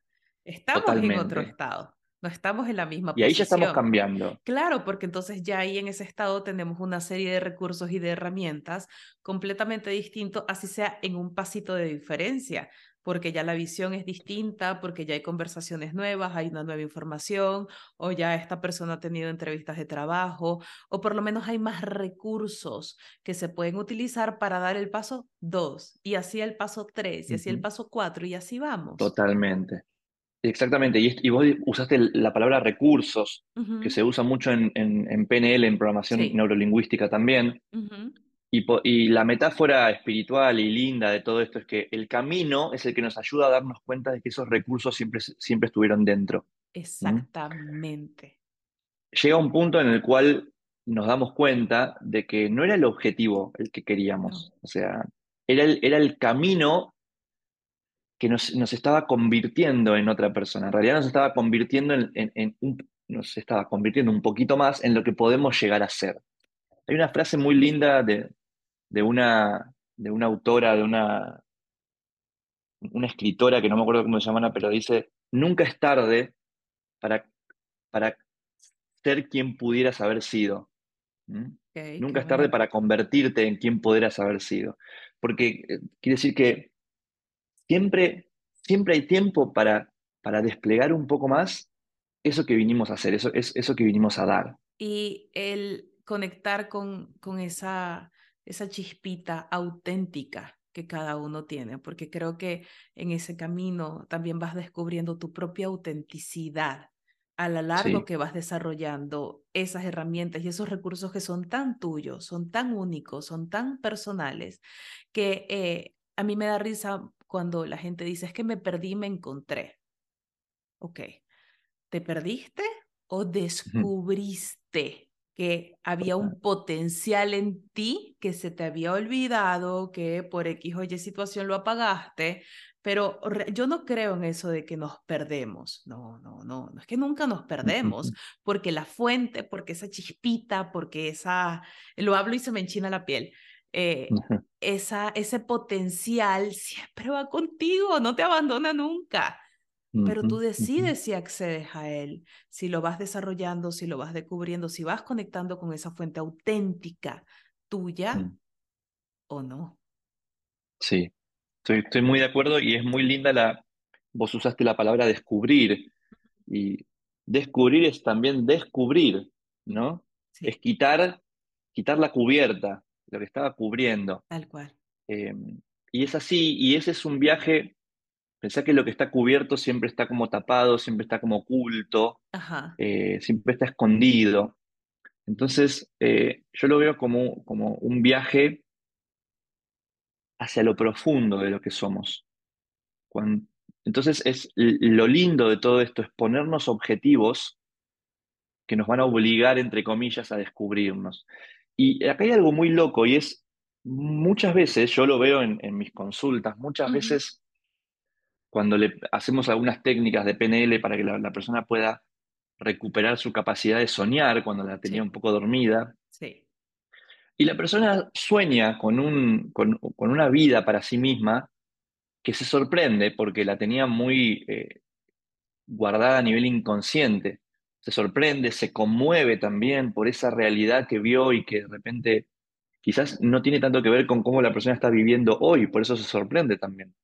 Estamos en otro estado. No estamos en la misma Y ahí ya estamos posición. cambiando. Claro, porque entonces ya ahí en ese estado tenemos una serie de recursos y de herramientas completamente distintos, así sea en un pasito de diferencia, porque ya la visión es distinta, porque ya hay conversaciones nuevas, hay una nueva información, o ya esta persona ha tenido entrevistas de trabajo, o por lo menos hay más recursos que se pueden utilizar para dar el paso dos, y así el paso tres, y así el paso cuatro, y así vamos. Totalmente. Exactamente, y, y vos usaste la palabra recursos, que se usa mucho en, en- en PNL, en programación Sí. neurolingüística también, ujú, y, la metáfora espiritual y linda de todo esto es que el camino es el que nos ayuda a darnos cuenta de que esos recursos siempre, siempre estuvieron dentro. Exactamente. Llega un punto en el cual nos damos cuenta de que no era el objetivo el que No. queríamos, o sea, era el, era el camino que nos, nos estaba convirtiendo en otra persona. En realidad nos estaba convirtiendo en, en- en un, nos estaba convirtiendo un poquito más en lo que podemos llegar a ser. Hay una frase muy linda de, de una, de una autora, de una, una escritora que no me acuerdo cómo se llama, pero dice, nunca es tarde para, para ser quien pudieras haber sido. ¿Mm? Nunca es tarde para convertirte en quien pudieras haber sido. Porque eh, quiere decir que siempre, siempre hay tiempo para, para desplegar un poco más eso que vinimos a hacer, eso, es, eso que vinimos a dar. Y el conectar con, con esa, esa chispita auténtica que cada uno tiene, porque creo que en ese camino también vas descubriendo tu propia autenticidad a lo largo Sí, que vas desarrollando esas herramientas y esos recursos que son tan tuyos, son tan únicos, son tan personales, que eh, a mí me da risa cuando la gente dice, es que me perdí, me encontré. Ok, ¿Te perdiste o descubriste que había un potencial en ti que se te había olvidado, que por X o Y situación lo apagaste? Pero yo no creo en eso de que nos perdemos. No, no, no, no es que nunca nos perdemos, porque la fuente, porque esa chispita, porque esa, lo hablo y se me enchina la piel, eh, esa, ese potencial siempre va contigo, no te abandona nunca pero tú decides si accedes a él, si lo vas desarrollando, si lo vas descubriendo, si vas conectando con esa fuente auténtica tuya o no. Sí, estoy, estoy muy de acuerdo y es muy linda la, vos usaste la palabra descubrir y descubrir es también descubrir, ¿no? Es quitar, quitar la cubierta, lo que estaba cubriendo. tal cual. Eh, y es así, y ese es un viaje, pensá que lo que está cubierto siempre está como tapado, siempre está como oculto, Ajá. eh, siempre está escondido. Entonces, eh, yo lo veo como, como un viaje hacia lo profundo de lo que somos. Entonces, es lo lindo de todo esto es ponernos objetivos que nos van a obligar, entre comillas, a descubrirnos. Y acá hay algo muy loco y es, muchas veces, yo lo veo en, en mis consultas, muchas veces cuando le hacemos algunas técnicas de PNL para que la, la persona pueda recuperar su capacidad de soñar cuando la tenía un poco dormida, sí. y la persona sueña con un, con, con una vida para sí misma que se sorprende porque la tenía muy eh, guardada a nivel inconsciente. Se sorprende, se conmueve también por esa realidad que vio y que de repente quizás no tiene tanto que ver con cómo la persona está viviendo hoy, por eso se sorprende también.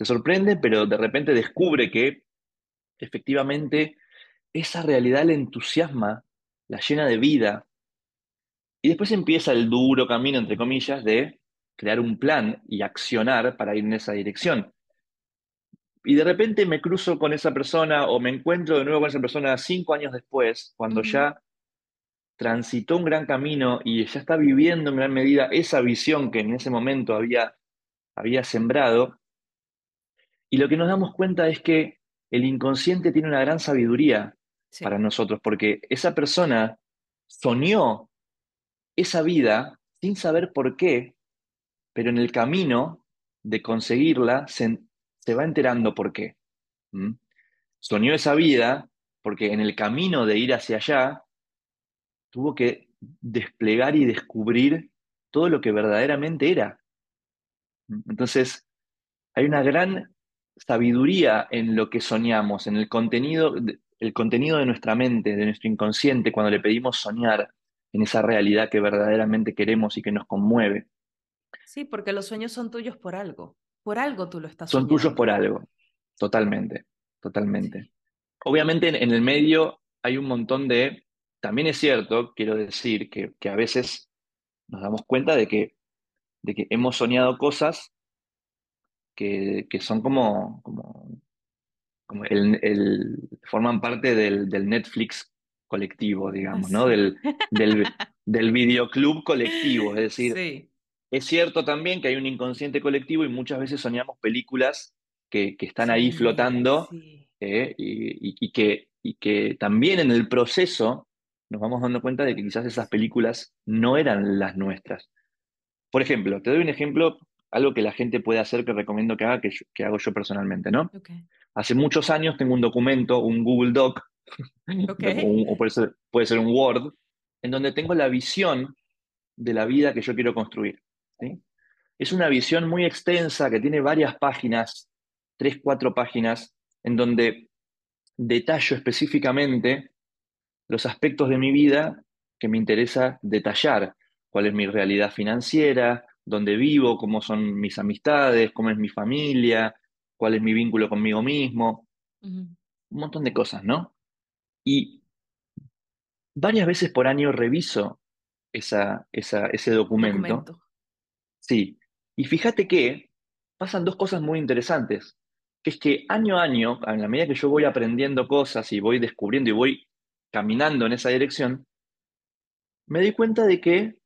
Se sorprende, pero de repente descubre que efectivamente esa realidad le entusiasma, la llena de vida. Y después empieza el duro camino, entre comillas, de crear un plan y accionar para ir en esa dirección. Y de repente me cruzo con esa persona o me encuentro de nuevo con esa persona cinco años después, cuando ya transitó un gran camino y ya está viviendo en gran medida esa visión que en ese momento había, había sembrado. Y lo que nos damos cuenta es que el inconsciente tiene una gran sabiduría para nosotros, porque esa persona soñó esa vida sin saber por qué, pero en el camino de conseguirla se, va enterando por qué. Soñó esa vida porque en el camino de ir hacia allá tuvo que desplegar y descubrir todo lo que verdaderamente era. Entonces, hay una gran sabiduría en lo que soñamos, en el contenido, el contenido de nuestra mente, de nuestro inconsciente, cuando le pedimos soñar en esa realidad que verdaderamente queremos y que nos conmueve. Sí, porque los sueños son tuyos por algo. Por algo tú lo estás Son tuyos por algo. Totalmente, totalmente. Obviamente en, el medio hay un montón de... También es cierto, quiero decir, que, a veces nos damos cuenta de que, de que hemos soñado cosas que, son como, como, el, forman parte del, Netflix colectivo, digamos, ¿no? Del, del, del videoclub colectivo. Es decir, es cierto también que hay un inconsciente colectivo y muchas veces soñamos películas que, están ahí flotando eh, y, que, y que también en el proceso nos vamos dando cuenta de que quizás esas películas no eran las nuestras. Por ejemplo, te doy un ejemplo algo que la gente puede hacer que recomiendo que haga, que, hago yo personalmente, ¿no? Hace muchos años tengo un documento, un Google Doc, o, puede, ser, puede, ser, un Word, en donde tengo la visión de la vida que yo quiero construir. Es una visión muy extensa que tiene varias páginas, tres, cuatro páginas, en donde detallo específicamente los aspectos de mi vida que me interesa detallar. Cuál es mi realidad financiera, dónde vivo, cómo son mis amistades, cómo es mi familia, cuál es mi vínculo conmigo mismo, un montón de cosas, ¿no? Y varias veces por año reviso esa, ese documento. Sí, y fíjate que pasan dos cosas muy interesantes, que es que año a año, a la medida que yo voy aprendiendo cosas y voy descubriendo y voy caminando en esa dirección, me doy cuenta de que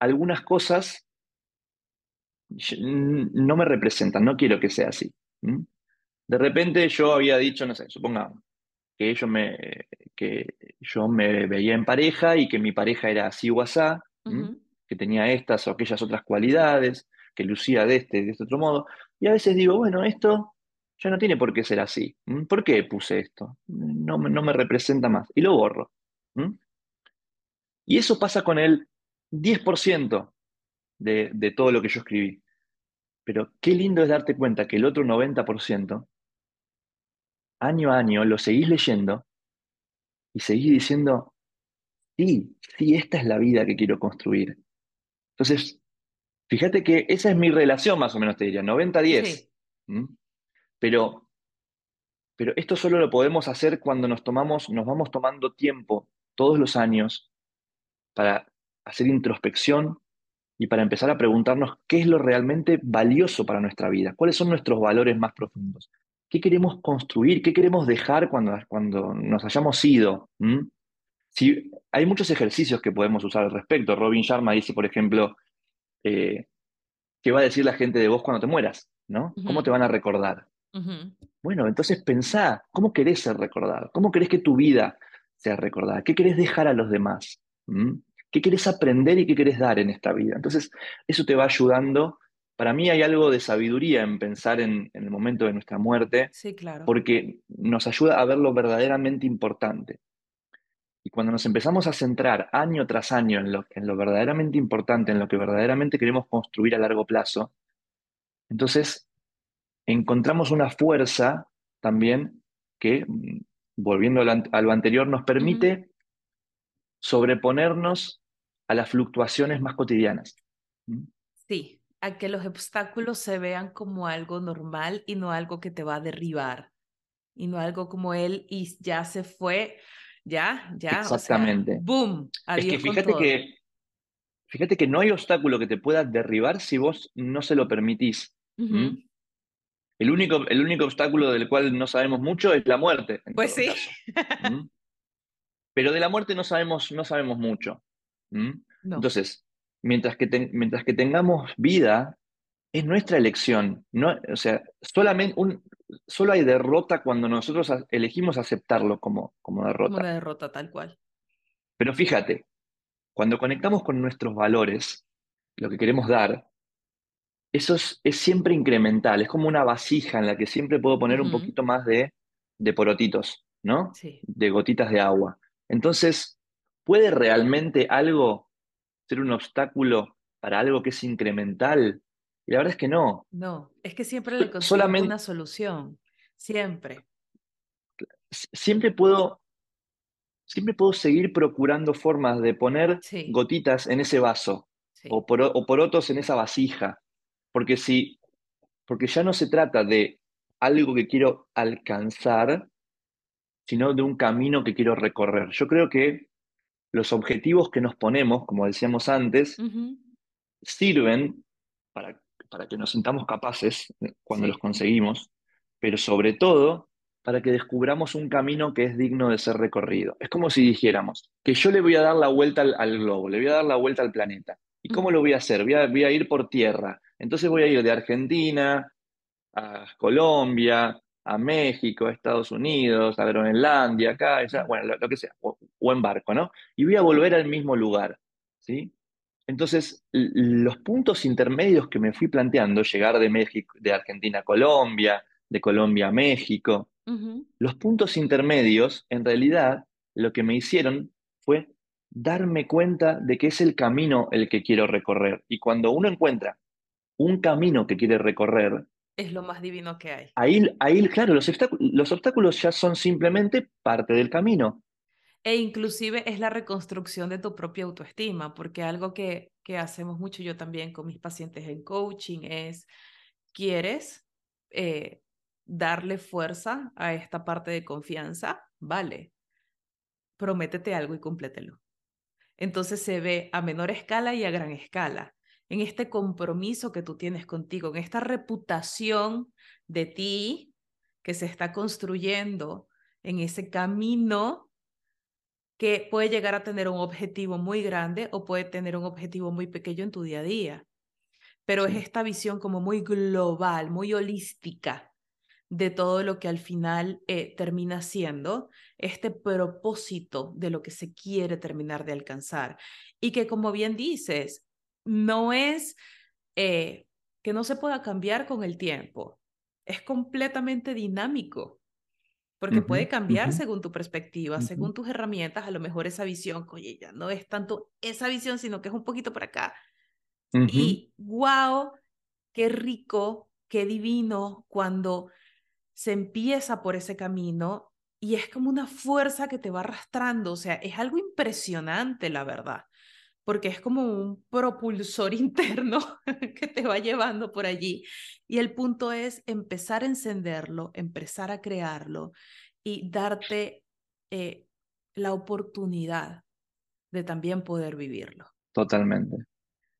algunas cosas no me representan, no quiero que sea así. De repente yo había dicho, no sé, supongamos, que yo me, que yo me veía en pareja y que mi pareja era así o asá, que tenía estas o aquellas otras cualidades, que lucía de este, de este otro modo. Y a veces digo, bueno, esto ya no tiene por qué ser así. ¿Por qué puse esto? No, no me representa más. Y lo borro. Y eso pasa con el 10% de, todo lo que yo escribí. Pero qué lindo es darte cuenta que el otro 90%, año a año, lo seguís leyendo y seguís diciendo, sí, sí, esta es la vida que quiero construir. Entonces, fíjate que esa es mi relación más o menos, te diría, 90-10. Pero, pero esto solo lo podemos hacer cuando nos tomamos, nos vamos tomando tiempo todos los años para hacer introspección y para empezar a preguntarnos qué es lo realmente valioso para nuestra vida, cuáles son nuestros valores más profundos, qué queremos construir, qué queremos dejar cuando, cuando nos hayamos ido. Si, hay muchos ejercicios que podemos usar al respecto. Robin Sharma dice, por ejemplo, eh, ¿qué va a decir la gente de vos cuando te mueras? ¿no? ¿Cómo te van a recordar? Bueno, entonces pensá, ¿cómo querés ser recordado? ¿Cómo querés que tu vida sea recordada? ¿Qué querés dejar a los demás? ¿Qué querés aprender y qué querés dar en esta vida? Entonces, eso te va ayudando. Para mí hay algo de sabiduría en pensar en, el momento de nuestra muerte, sí, claro. porque nos ayuda a ver lo verdaderamente importante. Y cuando nos empezamos a centrar año tras año en lo, en lo verdaderamente importante, en lo que verdaderamente queremos construir a largo plazo, entonces encontramos una fuerza también que, mm, volviendo a lo anterior, nos permite sobreponernos a las fluctuaciones más cotidianas. Sí, a que los obstáculos se vean como algo normal y no algo que te va a derribar y no algo como él y ya se fue, ya, ya, Exactamente. O sea, boom, es que fíjate que fíjate que no hay obstáculo que te pueda derribar si vos no se lo permitís. El único, el único obstáculo del cual no sabemos mucho es la muerte. pues sí. Pero de la muerte no sabemos, no sabemos mucho. Entonces, mientras que, mientras que tengamos vida, es nuestra elección. No, o sea, solamente un, solo hay derrota cuando nosotros elegimos aceptarlo como, como derrota. Como una derrota, tal cual. Pero fíjate, cuando conectamos con nuestros valores, lo que queremos dar, eso es, siempre incremental, es como una vasija en la que siempre puedo poner un poquito más de, de porotitos, ¿no? Sí. De gotitas de agua. Entonces, ¿puede realmente algo ser un obstáculo para algo que es incremental? Y la verdad es que no. No, es que siempre le consigo una solución, siempre. Siempre puedo, siempre puedo seguir procurando formas de poner gotitas en ese vaso o, por, o porotos en esa vasija. Porque si, porque ya no se trata de algo que quiero alcanzar, sino de un camino que quiero recorrer. Yo creo que los objetivos que nos ponemos, como decíamos antes, sirven para, para, que nos sintamos capaces cuando los conseguimos, pero sobre todo para que descubramos un camino que es digno de ser recorrido. Es como si dijéramos que yo le voy a dar la vuelta al, globo, le voy a dar la vuelta al planeta. ¿Y cómo lo voy a hacer? Voy a, voy a ir por tierra. Entonces voy a ir de Argentina a Colombia, a México, a Estados Unidos, a Groenlandia, acá, bueno, lo, que sea, o, en barco, ¿no? Y voy a volver al mismo lugar, ¿sí? Entonces, los puntos intermedios que me fui planteando, llegar de México, de Argentina a Colombia, de Colombia a México, los puntos intermedios, en realidad, lo que me hicieron fue darme cuenta de que es el camino el que quiero recorrer. Y cuando uno encuentra un camino que quiere recorrer, es lo más divino que hay. Ahí, ahí claro, los, los obstáculos ya son simplemente parte del camino. E inclusive es la reconstrucción de tu propia autoestima, porque algo que, que hacemos mucho yo también con mis pacientes en coaching es, ¿quieres eh, darle fuerza a esta parte de confianza? Vale, prométete algo y cúmpletelo. Entonces se ve a menor escala y a gran escala en este compromiso que tú tienes contigo, en esta reputación de ti que se está construyendo en ese camino que puede llegar a tener un objetivo muy grande o puede tener un objetivo muy pequeño en tu día a día. Pero es esta visión como muy global, muy holística de todo lo que al final eh, termina siendo este propósito de lo que se quiere terminar de alcanzar. Y que como bien dices, no es eh, que no se pueda cambiar con el tiempo, es completamente dinámico, porque puede cambiar según tu perspectiva, según tus herramientas, a lo mejor esa visión, oye, ya no es tanto esa visión, sino que es un poquito por acá. Y wow, qué rico, qué divino cuando se empieza por ese camino y es como una fuerza que te va arrastrando, o sea, es algo impresionante, la verdad porque es como un propulsor interno que te va llevando por allí. Y el punto es empezar a encenderlo, empezar a crearlo y darte eh, la oportunidad de también poder vivirlo. Totalmente.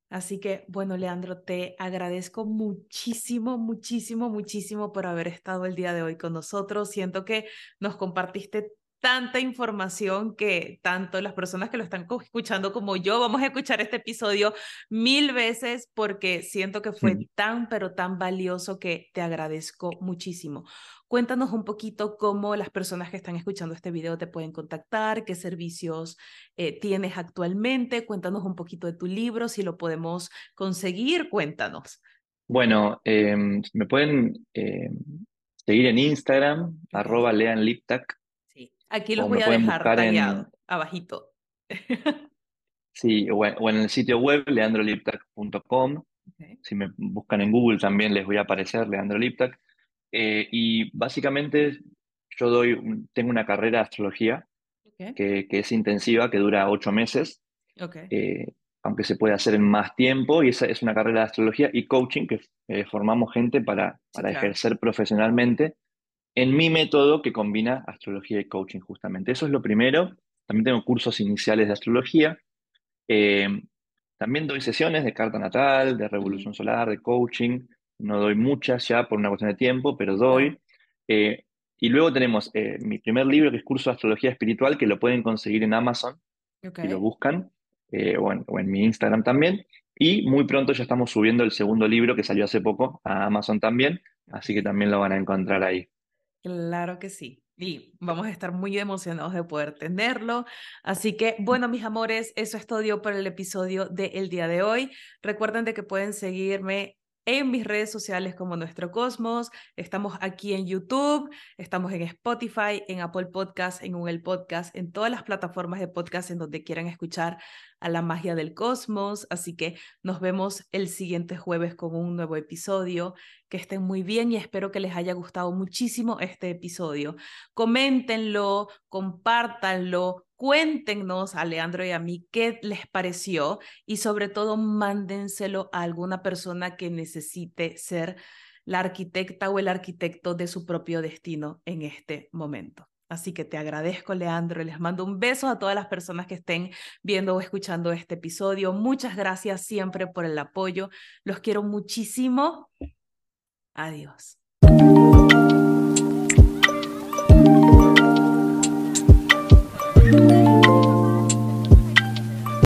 Así que, bueno, Leandro, te agradezco muchísimo, muchísimo, muchísimo por haber estado el día de hoy con nosotros. Siento que nos compartiste tanta información que tanto las personas que lo están escuchando como yo vamos a escuchar este episodio mil veces porque siento que fue tan, pero tan valioso que te agradezco muchísimo. Cuéntanos un poquito cómo las personas que están escuchando este video te pueden contactar, qué servicios eh, tienes actualmente, cuéntanos un poquito de tu libro, si lo podemos conseguir, cuéntanos. Bueno, em, me pueden em, seguir en Instagram, arroba leanliptac, Aquí los voy a dejar tallado, abajito. sí, o en, el sitio web leandroliptac.com. Si me buscan en Google también les voy a aparecer Leandro Liptac. Eh, y básicamente yo doy, tengo una carrera de astrología que, es intensiva, que dura ocho meses. Eh, aunque se puede hacer en más tiempo, y esa es una carrera de astrología y coaching que eh, formamos gente para, para ejercer profesionalmente en mi método que combina astrología y coaching justamente. Eso es lo primero. También tengo cursos iniciales de astrología. Eh, también doy sesiones de carta natal, de revolución solar, de coaching. No doy muchas ya por una cuestión de tiempo, pero doy. Eh, y luego tenemos eh, mi primer libro, que es Curso de Astrología Espiritual, que lo pueden conseguir en Amazon, y lo buscan, eh, o, en, mi Instagram también. Y muy pronto ya estamos subiendo el segundo libro, que salió hace poco, a Amazon también, así que también lo van a encontrar ahí. Claro que sí. Y vamos a estar muy emocionados de poder tenerlo. Así que, bueno, mis amores, eso es todo por el episodio del día de hoy. Recuerden de que pueden seguirme en mis redes sociales como Nuestro Cosmos. Estamos aquí en YouTube, estamos en Spotify, en Apple Podcast, en Google Podcast, en todas las plataformas de podcast en donde quieran escuchar a la magia del cosmos. Así que nos vemos el siguiente jueves con un nuevo episodio. Que estén muy bien y espero que les haya gustado muchísimo este episodio. Coméntenlo, compártanlo, Cuéntenos a Leandro y a mí qué les pareció y sobre todo mándenselo a alguna persona que necesite ser la arquitecta o el arquitecto de su propio destino en este momento. Así que te agradezco, Leandro, les mando un beso a todas las personas que estén viendo o escuchando este episodio. Muchas gracias siempre por el apoyo. Los quiero muchísimo. Adiós.